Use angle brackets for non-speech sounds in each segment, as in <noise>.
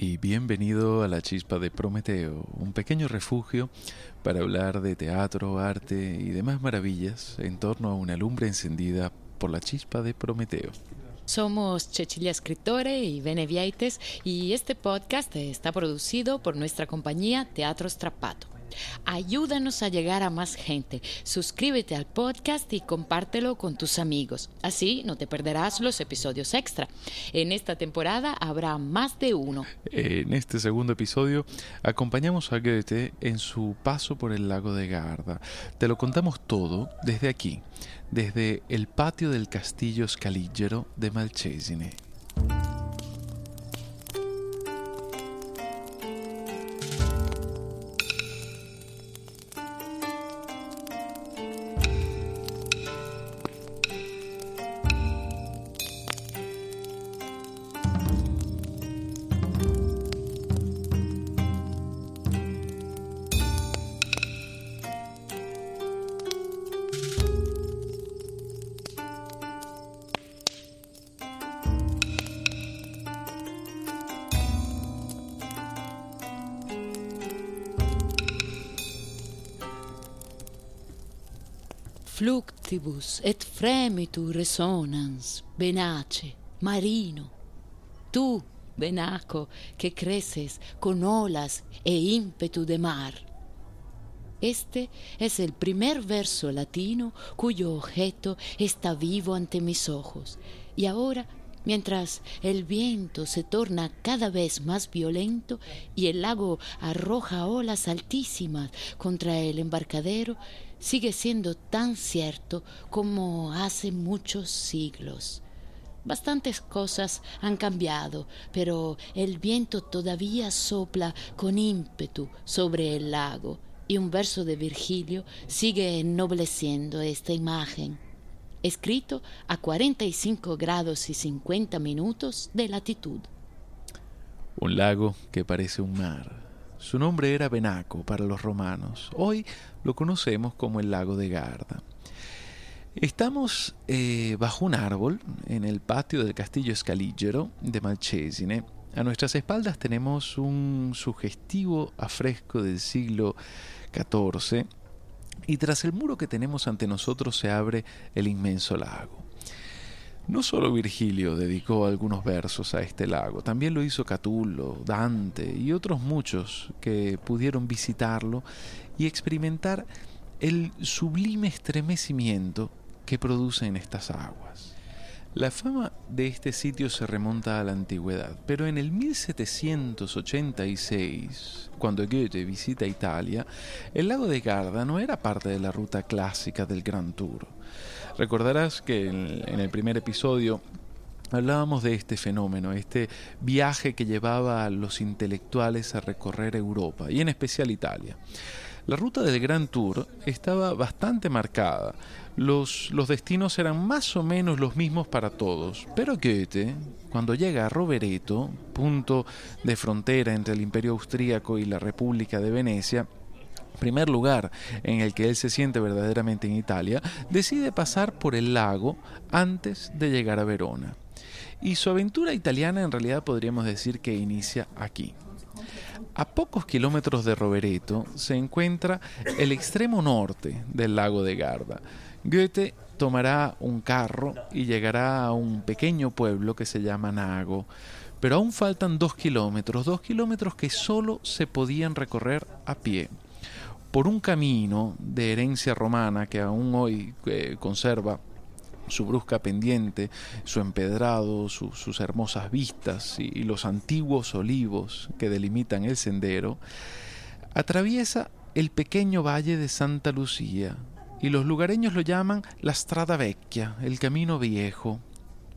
y bienvenido a la Chispa de Prometeo, un pequeño refugio para hablar de teatro, arte y demás maravillas en torno a una lumbre encendida por la Chispa de Prometeo. Somos Cecilia Escritore y Beneviaites y este podcast está producido por nuestra compañía Teatro Strapato. Ayúdanos a llegar a más gente. Suscríbete al podcast y compártelo con tus amigos. Así no te perderás los episodios extra. En esta temporada habrá más de uno. En este segundo episodio acompañamos a Goethe en su paso por el lago de Garda. Te lo contamos todo desde aquí, desde el patio del castillo Scaligero de Malcesine. Fluctibus et fremitu resonans, benace, marino. Tú, benaco, que creces con olas e ímpetu de mar. Este es el primer verso latino cuyo objeto está vivo ante mis ojos. Y ahora, mientras el viento se torna cada vez más violento y el lago arroja olas altísimas contra el embarcadero, sigue siendo tan cierto como hace muchos siglos. Bastantes cosas han cambiado, pero el viento todavía sopla con ímpetu sobre el lago y un verso de Virgilio sigue ennobleciendo esta imagen, escrito a 45 grados y 50 minutos de latitud. Un lago que parece un mar su nombre era Benaco para los romanos. Hoy lo conocemos como el lago de Garda. Estamos eh, bajo un árbol en el patio del castillo Scaligero de Malcesine. A nuestras espaldas tenemos un sugestivo afresco del siglo XIV y tras el muro que tenemos ante nosotros se abre el inmenso lago. No solo Virgilio dedicó algunos versos a este lago, también lo hizo Catulo, Dante y otros muchos que pudieron visitarlo y experimentar el sublime estremecimiento que producen estas aguas. La fama de este sitio se remonta a la antigüedad, pero en el 1786, cuando Goethe visita Italia, el lago de Garda no era parte de la ruta clásica del Grand Tour. Recordarás que en, el primer episodio hablábamos de este fenómeno, este viaje que llevaba a los intelectuales a recorrer Europa y en especial Italia. La ruta del Grand Tour estaba bastante marcada. Los, los, destinos eran más o menos los mismos para todos, pero Goethe, cuando llega a Rovereto, punto de frontera entre el Imperio Austríaco y la República de Venecia, primer lugar en el que él se siente verdaderamente en Italia, decide pasar por el lago antes de llegar a Verona. Y su aventura italiana en realidad podríamos decir que inicia aquí. A pocos kilómetros de Rovereto se encuentra el extremo norte del lago de Garda. Goethe tomará un carro y llegará a un pequeño pueblo que se llama Nago. Pero aún faltan dos kilómetros, dos kilómetros que solo se podían recorrer a pie por un camino de herencia romana que aún hoy eh, conserva su brusca pendiente, su empedrado, sus hermosas vistas y, los antiguos olivos que delimitan el sendero, atraviesa el pequeño valle de Santa Lucía, y los lugareños lo llaman la Strada Vecchia, el camino viejo.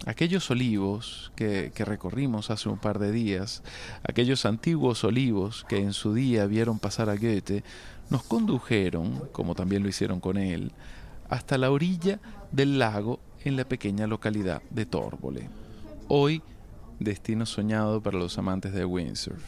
Aquellos olivos que, que, recorrimos hace un par de días, aquellos antiguos olivos que en su día vieron pasar a Goethe, nos condujeron, como también lo hicieron con él, hasta la orilla del lago en la pequeña localidad de Torbole, hoy destino soñado para los amantes de windsurf.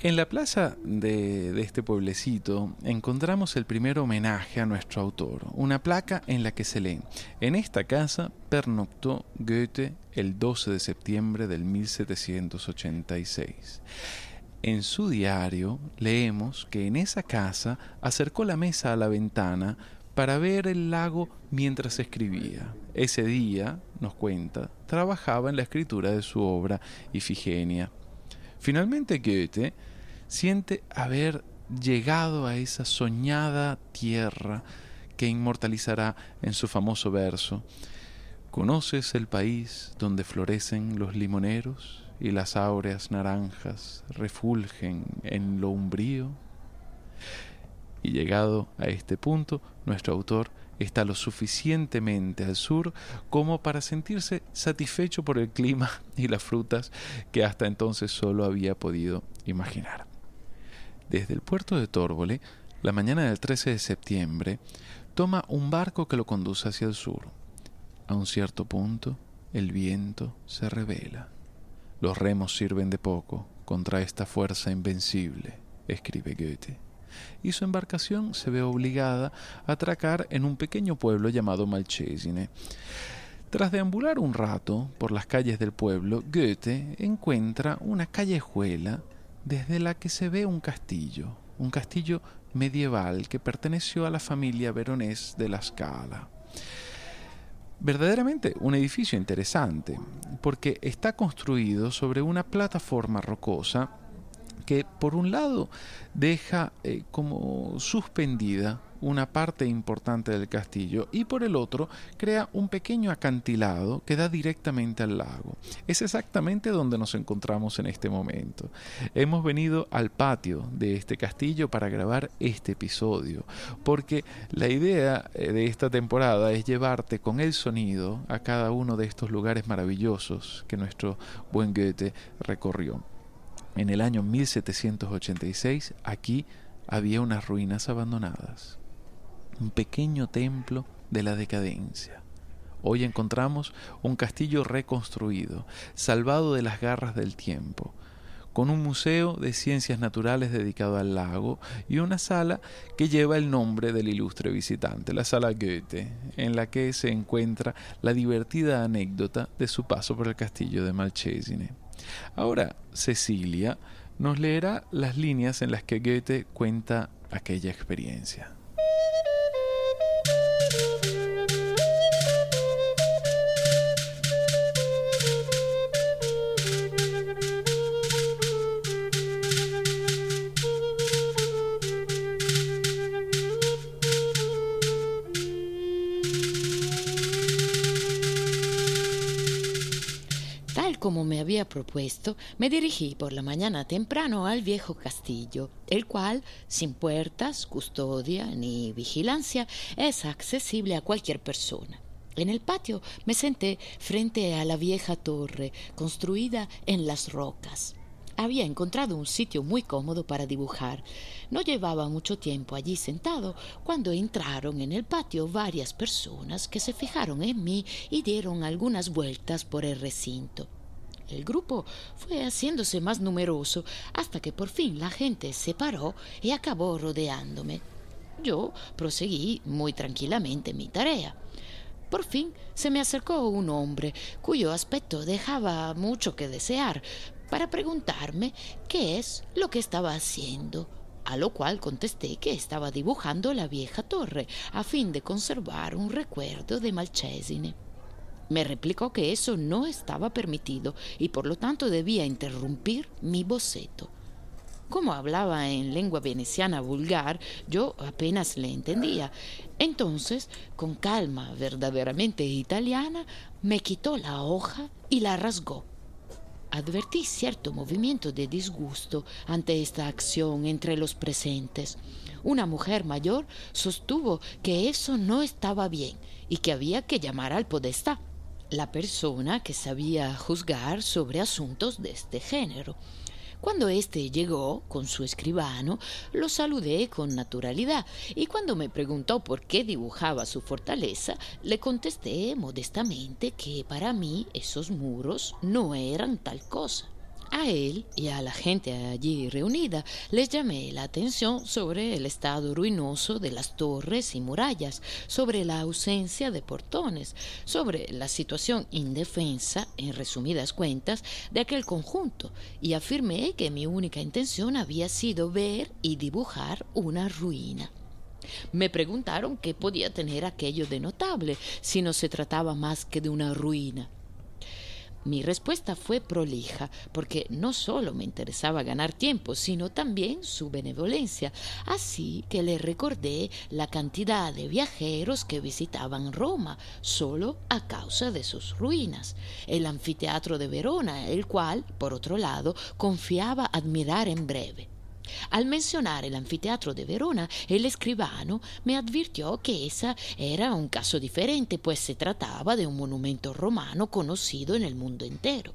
En la plaza de, de, este pueblecito encontramos el primer homenaje a nuestro autor, una placa en la que se lee, en esta casa pernoctó Goethe el 12 de septiembre del 1786. En su diario leemos que en esa casa acercó la mesa a la ventana para ver el lago mientras escribía. Ese día, nos cuenta, trabajaba en la escritura de su obra Ifigenia. Finalmente Goethe siente haber llegado a esa soñada tierra que inmortalizará en su famoso verso. ¿Conoces el país donde florecen los limoneros y las áureas naranjas refulgen en lo umbrío? Y llegado a este punto, nuestro autor está lo suficientemente al sur como para sentirse satisfecho por el clima <laughs> y las frutas que hasta entonces solo había podido imaginar. Desde el puerto de Tórbole, la mañana del 13 de septiembre, toma un barco que lo conduce hacia el sur. A un cierto punto, el viento se revela. Los remos sirven de poco contra esta fuerza invencible, escribe Goethe, y su embarcación se ve obligada a atracar en un pequeño pueblo llamado Malchesine. Tras deambular un rato por las calles del pueblo, Goethe encuentra una callejuela desde la que se ve un castillo, un castillo medieval que perteneció a la familia veronés de la Scala. Verdaderamente un edificio interesante, porque está construido sobre una plataforma rocosa que por un lado deja eh, como suspendida una parte importante del castillo y por el otro crea un pequeño acantilado que da directamente al lago. Es exactamente donde nos encontramos en este momento. Hemos venido al patio de este castillo para grabar este episodio, porque la idea eh, de esta temporada es llevarte con el sonido a cada uno de estos lugares maravillosos que nuestro buen Goethe recorrió. En el año 1786 aquí había unas ruinas abandonadas un pequeño templo de la decadencia. Hoy encontramos un castillo reconstruido, salvado de las garras del tiempo, con un museo de ciencias naturales dedicado al lago y una sala que lleva el nombre del ilustre visitante, la sala Goethe, en la que se encuentra la divertida anécdota de su paso por el castillo de Malchesine. Ahora, Cecilia nos leerá las líneas en las que Goethe cuenta aquella experiencia. Había propuesto, me dirigí por la mañana temprano al viejo castillo, el cual, sin puertas, custodia ni vigilancia, es accesible a cualquier persona. En el patio me senté frente a la vieja torre, construida en las rocas. Había encontrado un sitio muy cómodo para dibujar. No llevaba mucho tiempo allí sentado cuando entraron en el patio varias personas que se fijaron en mí y dieron algunas vueltas por el recinto. El grupo fue haciéndose más numeroso hasta que por fin la gente se paró y acabó rodeándome. Yo proseguí muy tranquilamente mi tarea. Por fin se me acercó un hombre cuyo aspecto dejaba mucho que desear para preguntarme qué es lo que estaba haciendo, a lo cual contesté que estaba dibujando la vieja torre a fin de conservar un recuerdo de Malchesine. Me replicó que eso no estaba permitido y por lo tanto debía interrumpir mi boceto. Como hablaba en lengua veneciana vulgar, yo apenas le entendía. Entonces, con calma verdaderamente italiana, me quitó la hoja y la rasgó. Advertí cierto movimiento de disgusto ante esta acción entre los presentes. Una mujer mayor sostuvo que eso no estaba bien y que había que llamar al podestá la persona que sabía juzgar sobre asuntos de este género. Cuando éste llegó con su escribano, lo saludé con naturalidad y cuando me preguntó por qué dibujaba su fortaleza, le contesté modestamente que para mí esos muros no eran tal cosa. A él y a la gente allí reunida les llamé la atención sobre el estado ruinoso de las torres y murallas, sobre la ausencia de portones, sobre la situación indefensa, en resumidas cuentas, de aquel conjunto, y afirmé que mi única intención había sido ver y dibujar una ruina. Me preguntaron qué podía tener aquello de notable si no se trataba más que de una ruina. Mi respuesta fue prolija, porque no solo me interesaba ganar tiempo, sino también su benevolencia. Así que le recordé la cantidad de viajeros que visitaban Roma solo a causa de sus ruinas, el anfiteatro de Verona, el cual, por otro lado, confiaba admirar en breve. Al mencionar el anfiteatro de Verona, el escribano me advirtió que ese era un caso diferente, pues se trataba de un monumento romano conocido en el mundo entero.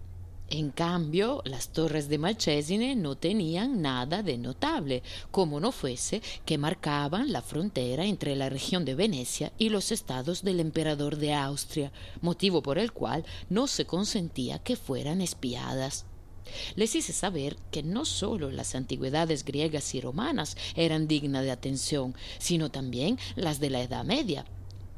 En cambio, las torres de Malcesine no tenían nada de notable, como no fuese que marcaban la frontera entre la región de Venecia y los estados del emperador de Austria, motivo por el cual no se consentía que fueran espiadas. Les hice saber que no sólo las antigüedades griegas y romanas eran dignas de atención, sino también las de la Edad Media.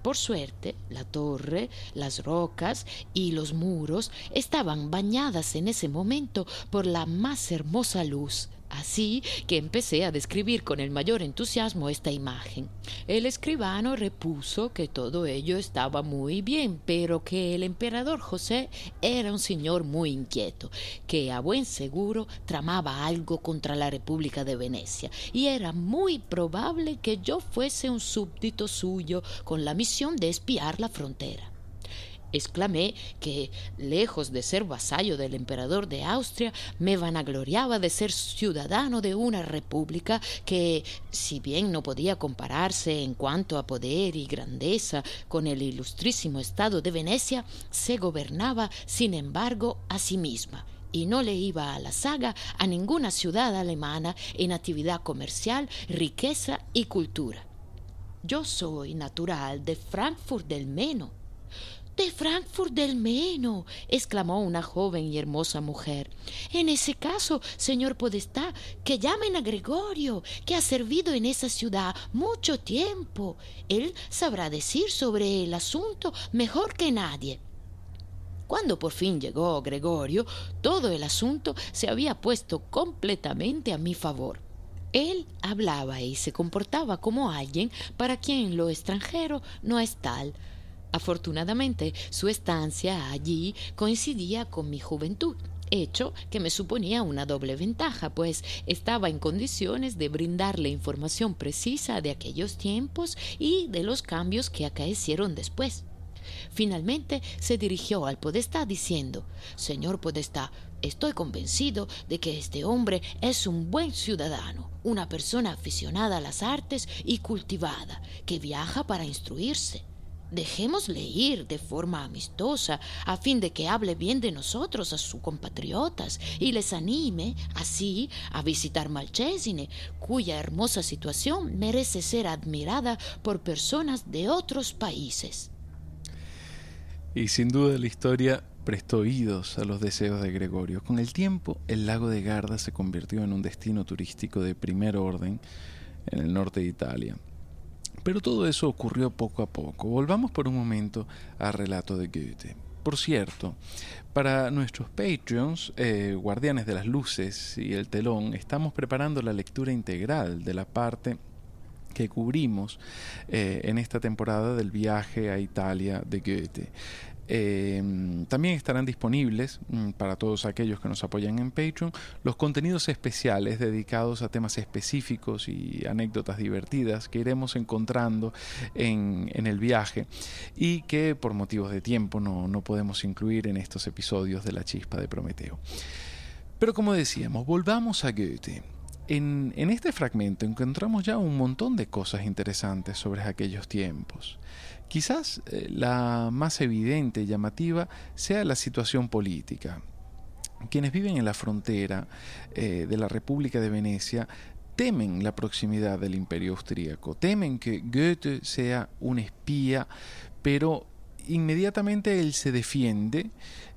Por suerte, la torre, las rocas y los muros estaban bañadas en ese momento por la más hermosa luz Así que empecé a describir con el mayor entusiasmo esta imagen. El escribano repuso que todo ello estaba muy bien, pero que el emperador José era un señor muy inquieto, que a buen seguro tramaba algo contra la República de Venecia, y era muy probable que yo fuese un súbdito suyo con la misión de espiar la frontera. Exclamé que, lejos de ser vasallo del emperador de Austria, me vanagloriaba de ser ciudadano de una república que, si bien no podía compararse en cuanto a poder y grandeza con el ilustrísimo estado de Venecia, se gobernaba, sin embargo, a sí misma y no le iba a la saga a ninguna ciudad alemana en actividad comercial, riqueza y cultura. Yo soy natural de Frankfurt del Meno, de Frankfurt del Meno, exclamó una joven y hermosa mujer. En ese caso, señor Podestá, que llamen a Gregorio, que ha servido en esa ciudad mucho tiempo. Él sabrá decir sobre el asunto mejor que nadie. Cuando por fin llegó Gregorio, todo el asunto se había puesto completamente a mi favor. Él hablaba y se comportaba como alguien para quien lo extranjero no es tal, Afortunadamente, su estancia allí coincidía con mi juventud hecho que me suponía una doble ventaja, pues estaba en condiciones de brindarle información precisa de aquellos tiempos y de los cambios que acaecieron después. Finalmente se dirigió al Podestá diciendo Señor Podestá, estoy convencido de que este hombre es un buen ciudadano, una persona aficionada a las artes y cultivada, que viaja para instruirse. Dejémosle ir de forma amistosa a fin de que hable bien de nosotros a sus compatriotas y les anime así a visitar Malchesine, cuya hermosa situación merece ser admirada por personas de otros países. Y sin duda la historia prestó oídos a los deseos de Gregorio. Con el tiempo, el lago de Garda se convirtió en un destino turístico de primer orden en el norte de Italia. Pero todo eso ocurrió poco a poco. Volvamos por un momento al relato de Goethe. Por cierto, para nuestros Patreons, eh, Guardianes de las Luces y el Telón, estamos preparando la lectura integral de la parte que cubrimos eh, en esta temporada del viaje a Italia de Goethe. Em, también estarán disponibles mm, para todos aquellos que nos apoyan en Patreon los contenidos especiales dedicados a temas específicos y anécdotas divertidas que iremos encontrando en, el viaje y que por motivos de tiempo no, no podemos incluir en estos episodios de La Chispa de Prometeo. Pero como decíamos, volvamos a Goethe. En, este fragmento encontramos ya un montón de cosas interesantes sobre aquellos tiempos. Quizás eh, la más evidente y llamativa sea la situación política. Quienes viven en la frontera eh, de la República de Venecia temen la proximidad del imperio austríaco, temen que Goethe sea un espía, pero inmediatamente él se defiende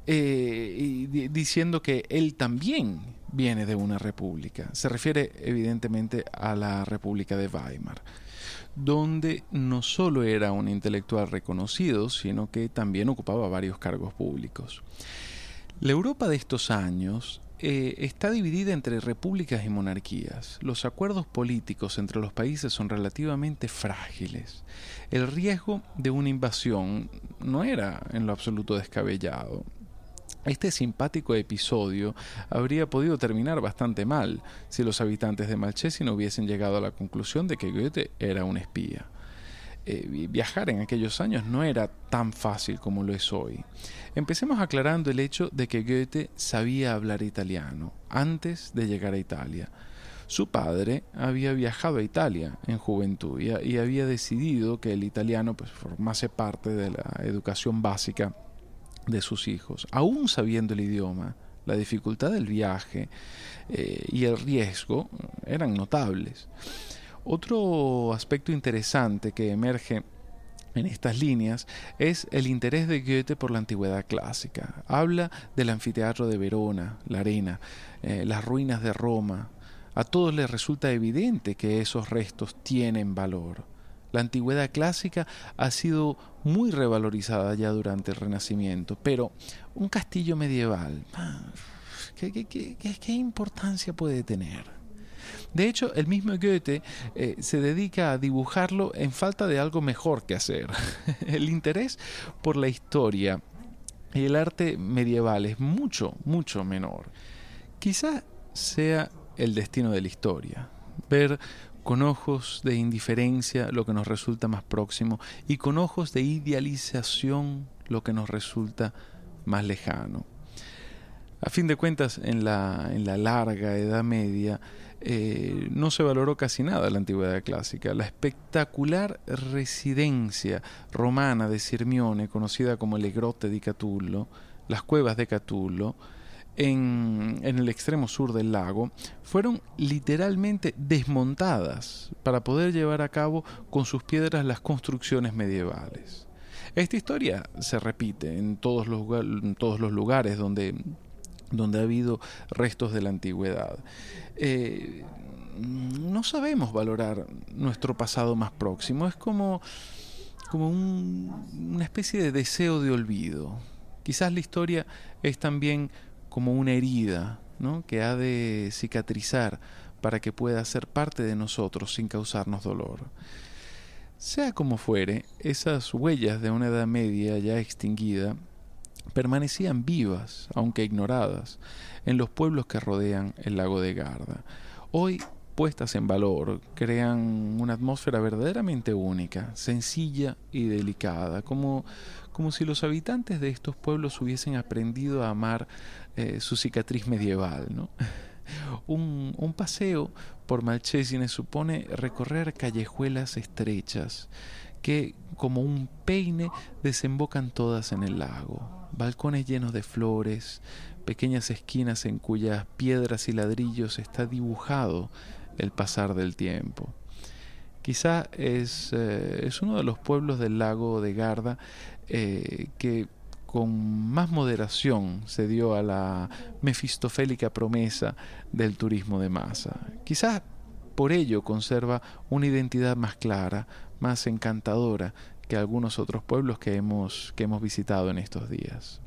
eh, diciendo que él también viene de una república. Se refiere evidentemente a la República de Weimar, donde no solo era un intelectual reconocido, sino que también ocupaba varios cargos públicos. La Europa de estos años eh, está dividida entre repúblicas y monarquías. Los acuerdos políticos entre los países son relativamente frágiles. El riesgo de una invasión no era en lo absoluto descabellado. Este simpático episodio habría podido terminar bastante mal si los habitantes de Malchesi no hubiesen llegado a la conclusión de que Goethe era un espía. Eh, viajar en aquellos años no era tan fácil como lo es hoy. Empecemos aclarando el hecho de que Goethe sabía hablar italiano antes de llegar a Italia. Su padre había viajado a Italia en juventud y, y había decidido que el italiano pues, formase parte de la educación básica de sus hijos, aún sabiendo el idioma, la dificultad del viaje eh, y el riesgo eran notables. Otro aspecto interesante que emerge en estas líneas es el interés de Goethe por la antigüedad clásica. Habla del anfiteatro de Verona, la arena, eh, las ruinas de Roma. A todos les resulta evidente que esos restos tienen valor. La antigüedad clásica ha sido muy revalorizada ya durante el Renacimiento, pero un castillo medieval, <sighs> ¿qué, importancia puede tener? De hecho, el mismo Goethe eh, se dedica a dibujarlo en falta de algo mejor que hacer. <laughs> el interés por la historia y el arte medieval es mucho, mucho menor. Quizá sea el destino de la historia. Ver con ojos de indiferencia lo que nos resulta más próximo y con ojos de idealización lo que nos resulta más lejano. A fin de cuentas, en la, en la larga Edad Media eh, no se valoró casi nada la antigüedad clásica. La espectacular residencia romana de Sirmione, conocida como le Grotte di Catullo, las cuevas de Catullo, en, el extremo sur del lago fueron literalmente desmontadas para poder llevar a cabo con sus piedras las construcciones medievales. Esta historia se repite en todos los, todos los lugares donde, donde ha habido restos de la antigüedad. Eh, no sabemos valorar nuestro pasado más próximo, es como, como una especie de deseo de olvido. Quizás la historia es también como una herida ¿no? que ha de cicatrizar para que pueda ser parte de nosotros sin causarnos dolor. Sea como fuere, esas huellas de una edad media ya extinguida permanecían vivas, aunque ignoradas, en los pueblos que rodean el lago de Garda. Hoy puestas en valor, crean una atmósfera verdaderamente única, sencilla y delicada, como, como si los habitantes de estos pueblos hubiesen aprendido a amar eh, su cicatriz medieval. ¿no? <laughs> un, un, paseo por Malchesine supone recorrer callejuelas estrechas que, como un peine, desembocan todas en el lago. Balcones llenos de flores, pequeñas esquinas en cuyas piedras y ladrillos está dibujado el pasar del tiempo. Quizá es, eh, es uno de los pueblos del lago de Garda eh, que con más moderación se dio a la mefistofélica promesa del turismo de masa. Quizá por ello conserva una identidad más clara, más encantadora que algunos otros pueblos que hemos, que hemos visitado en estos días.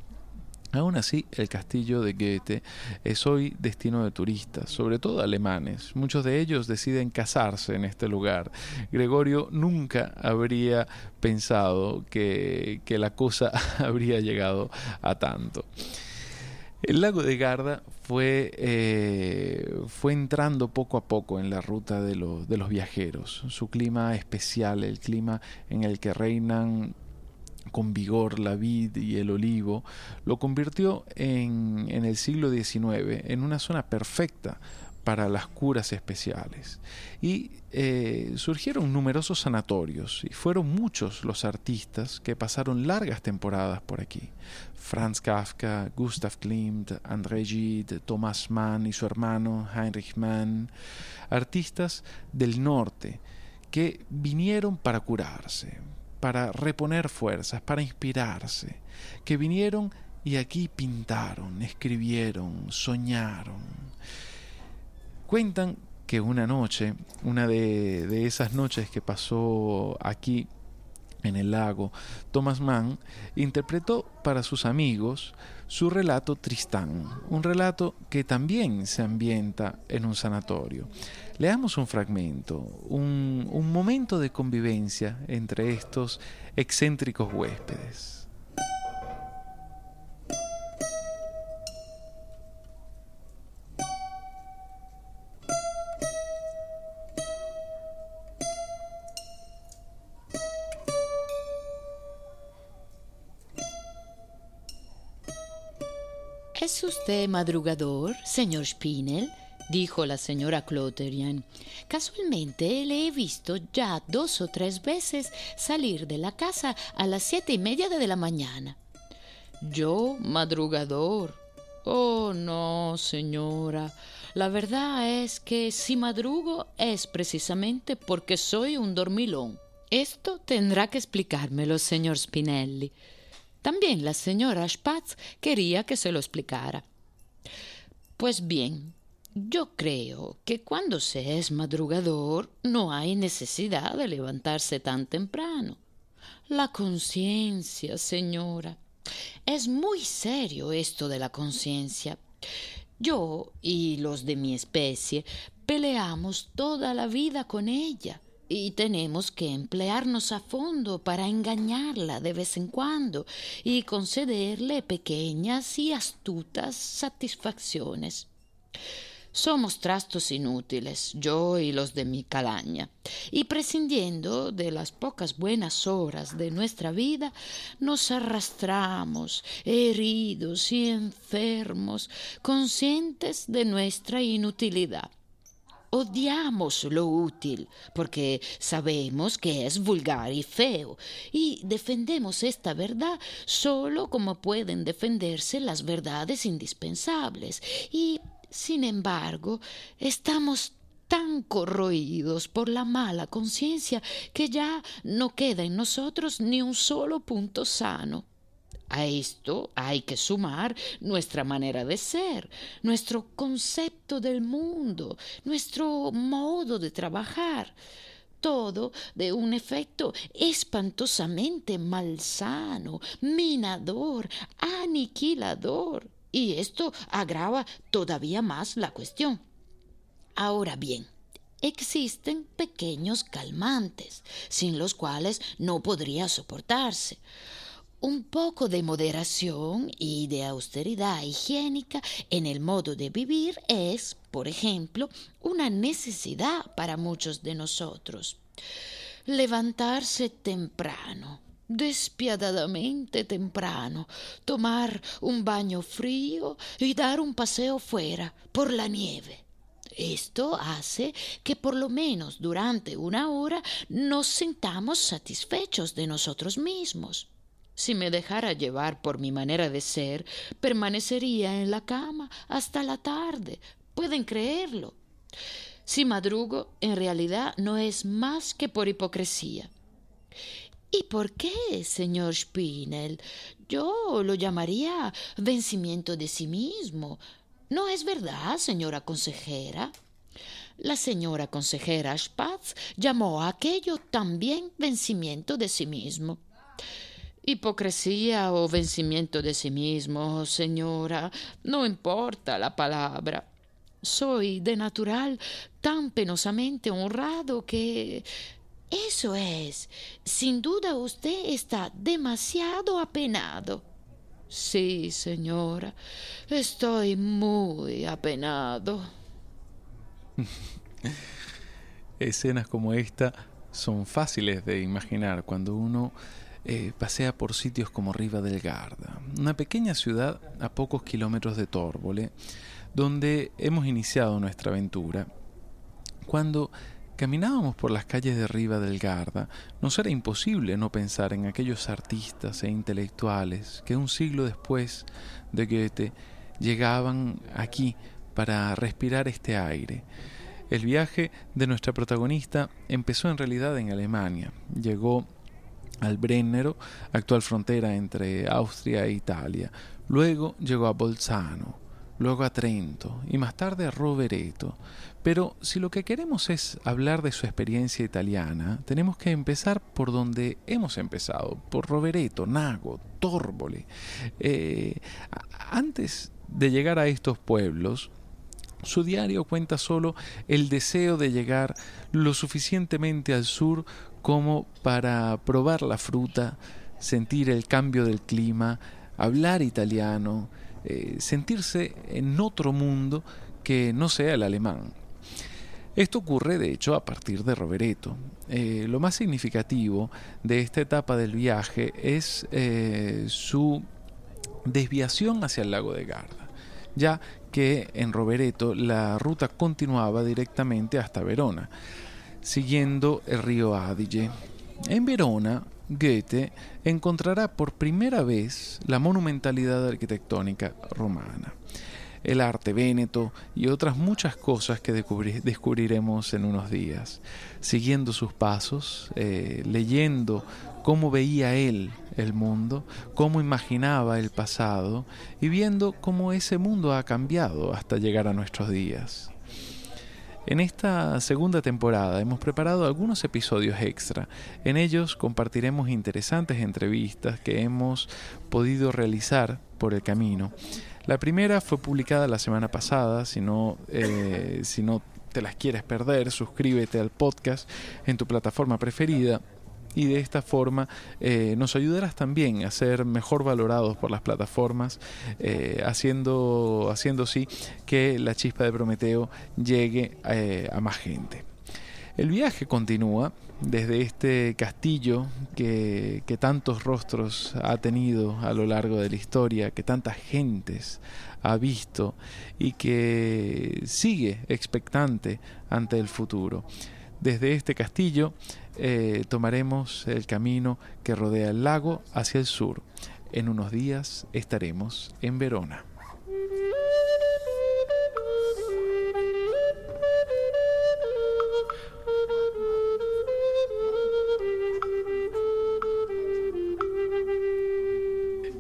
Aún así, el castillo de Goethe es hoy destino de turistas, sobre todo alemanes. Muchos de ellos deciden casarse en este lugar. Gregorio nunca habría pensado que, la cosa <laughs> habría llegado a tanto. El lago de Garda fue, eh, fue entrando poco a poco en la ruta de, de los viajeros. Su clima especial, el clima en el que reinan con vigor la vid y el olivo, lo convirtió en, en el siglo XIX en una zona perfecta para las curas especiales. Y eh, surgieron numerosos sanatorios y fueron muchos los artistas que pasaron largas temporadas por aquí. Franz Kafka, Gustav Klimt, André Gide, Thomas Mann y su hermano Heinrich Mann, artistas del norte que vinieron para curarse, para reponer fuerzas, para inspirarse, que vinieron y aquí pintaron, escribieron, soñaron. Cuentan que una noche, una de, esas noches que pasó aquí en el lago, Thomas Mann interpretó para sus amigos su relato Tristán, un relato que también se ambienta en un sanatorio. Leamos un fragmento, un, un momento de convivencia entre estos excéntricos huéspedes. ¿Es usted madrugador, señor Spinel? dijo la señora Cloterian. Casualmente le he visto ya dos o tres veces salir de la casa a las siete y media de la mañana. Yo, madrugador. Oh, no, señora. La verdad es que si madrugo es precisamente porque soy un dormilón. Esto tendrá que explicármelo, señor Spinelli. También la señora Spatz quería que se lo explicara. Pues bien, yo creo que cuando se es madrugador no hay necesidad de levantarse tan temprano. La conciencia, señora. Es muy serio esto de la conciencia. Yo y los de mi especie peleamos toda la vida con ella y tenemos que emplearnos a fondo para engañarla de vez en cuando y concederle pequeñas y astutas satisfacciones. Somos trastos inútiles, yo y los de mi calaña, y prescindiendo de las pocas buenas horas de nuestra vida, nos arrastramos, heridos y enfermos, conscientes de nuestra inutilidad odiamos lo útil porque sabemos que es vulgar y feo y defendemos esta verdad solo como pueden defenderse las verdades indispensables y sin embargo estamos tan corroídos por la mala conciencia que ya no queda en nosotros ni un solo punto sano. A esto hay que sumar nuestra manera de ser, nuestro concepto del mundo, nuestro modo de trabajar. Todo de un efecto espantosamente malsano, minador, aniquilador. Y esto agrava todavía más la cuestión. Ahora bien, existen pequeños calmantes, sin los cuales no podría soportarse. Un poco de moderación y de austeridad higiénica en el modo de vivir es, por ejemplo, una necesidad para muchos de nosotros. Levantarse temprano, despiadadamente temprano, tomar un baño frío y dar un paseo fuera por la nieve. Esto hace que por lo menos durante una hora nos sintamos satisfechos de nosotros mismos. Si me dejara llevar por mi manera de ser, permanecería en la cama hasta la tarde. Pueden creerlo. Si madrugo, en realidad no es más que por hipocresía. ¿Y por qué, señor Spinel? Yo lo llamaría vencimiento de sí mismo. ¿No es verdad, señora consejera? La señora consejera Spatz llamó a aquello también vencimiento de sí mismo. Hipocresía o vencimiento de sí mismo, señora, no importa la palabra. Soy de natural tan penosamente honrado que... Eso es. Sin duda usted está demasiado apenado. Sí, señora, estoy muy apenado. <laughs> Escenas como esta son fáciles de imaginar cuando uno eh, pasea por sitios como Riva del Garda, una pequeña ciudad a pocos kilómetros de Tórbole, donde hemos iniciado nuestra aventura. Cuando caminábamos por las calles de Riva del Garda, nos era imposible no pensar en aquellos artistas e intelectuales que un siglo después de Goethe llegaban aquí para respirar este aire. El viaje de nuestra protagonista empezó en realidad en Alemania. Llegó al Brennero, actual frontera entre Austria e Italia. Luego llegó a Bolzano, luego a Trento y más tarde a Rovereto. Pero si lo que queremos es hablar de su experiencia italiana, tenemos que empezar por donde hemos empezado, por Rovereto, Nago, Torbole. Eh, antes de llegar a estos pueblos, su diario cuenta solo el deseo de llegar lo suficientemente al sur como para probar la fruta, sentir el cambio del clima, hablar italiano, eh, sentirse en otro mundo que no sea el alemán. Esto ocurre, de hecho, a partir de Rovereto. Eh, lo más significativo de esta etapa del viaje es eh, su desviación hacia el lago de Garda, ya que en Rovereto la ruta continuaba directamente hasta Verona, siguiendo el río Adige. En Verona, Goethe encontrará por primera vez la monumentalidad arquitectónica romana, el arte véneto y otras muchas cosas que descubriremos en unos días, siguiendo sus pasos, eh, leyendo cómo veía él el mundo, cómo imaginaba el pasado y viendo cómo ese mundo ha cambiado hasta llegar a nuestros días. En esta segunda temporada hemos preparado algunos episodios extra. En ellos compartiremos interesantes entrevistas que hemos podido realizar por el camino. La primera fue publicada la semana pasada, si no, eh, te las quieres perder, suscríbete al podcast en tu plataforma preferida y de esta forma eh, nos ayudarás también a ser mejor valorados por las plataformas, eh, haciendo, haciendo sí que la chispa de Prometeo llegue eh, a más gente. El viaje continúa desde este castillo que, que, tantos rostros ha tenido a lo largo de la historia, que tantas gentes ha visto y que sigue expectante ante el futuro. Desde este castillo eh, tomaremos el camino que rodea el lago hacia el sur. En unos días estaremos en Verona.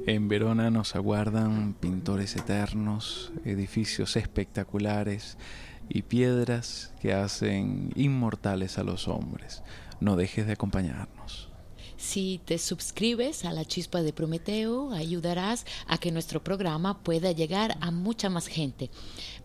En Verona nos aguardan pintores eternos, edificios espectaculares y piedras que hacen inmortales a los hombres no dejes de acompañarnos. Si te suscribes a la chispa de Prometeo, ayudarás a que nuestro programa pueda llegar a mucha más gente.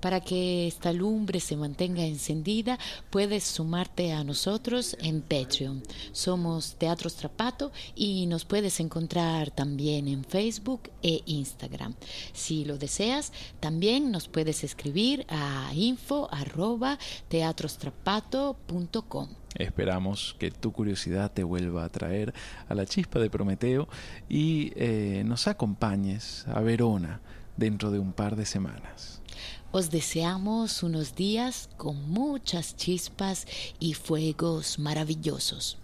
Para que esta lumbre se mantenga encendida, puedes sumarte a nosotros en Patreon. Somos Teatro Strapato y nos puedes encontrar también en Facebook e Instagram. Si lo deseas, también nos puedes escribir a info@teatrostrapato.com. Esperamos que tu curiosidad te vuelva a traer a la chispa de Prometeo y eh, nos acompañes a Verona dentro de un par de semanas. Os deseamos unos días con muchas chispas y fuegos maravillosos.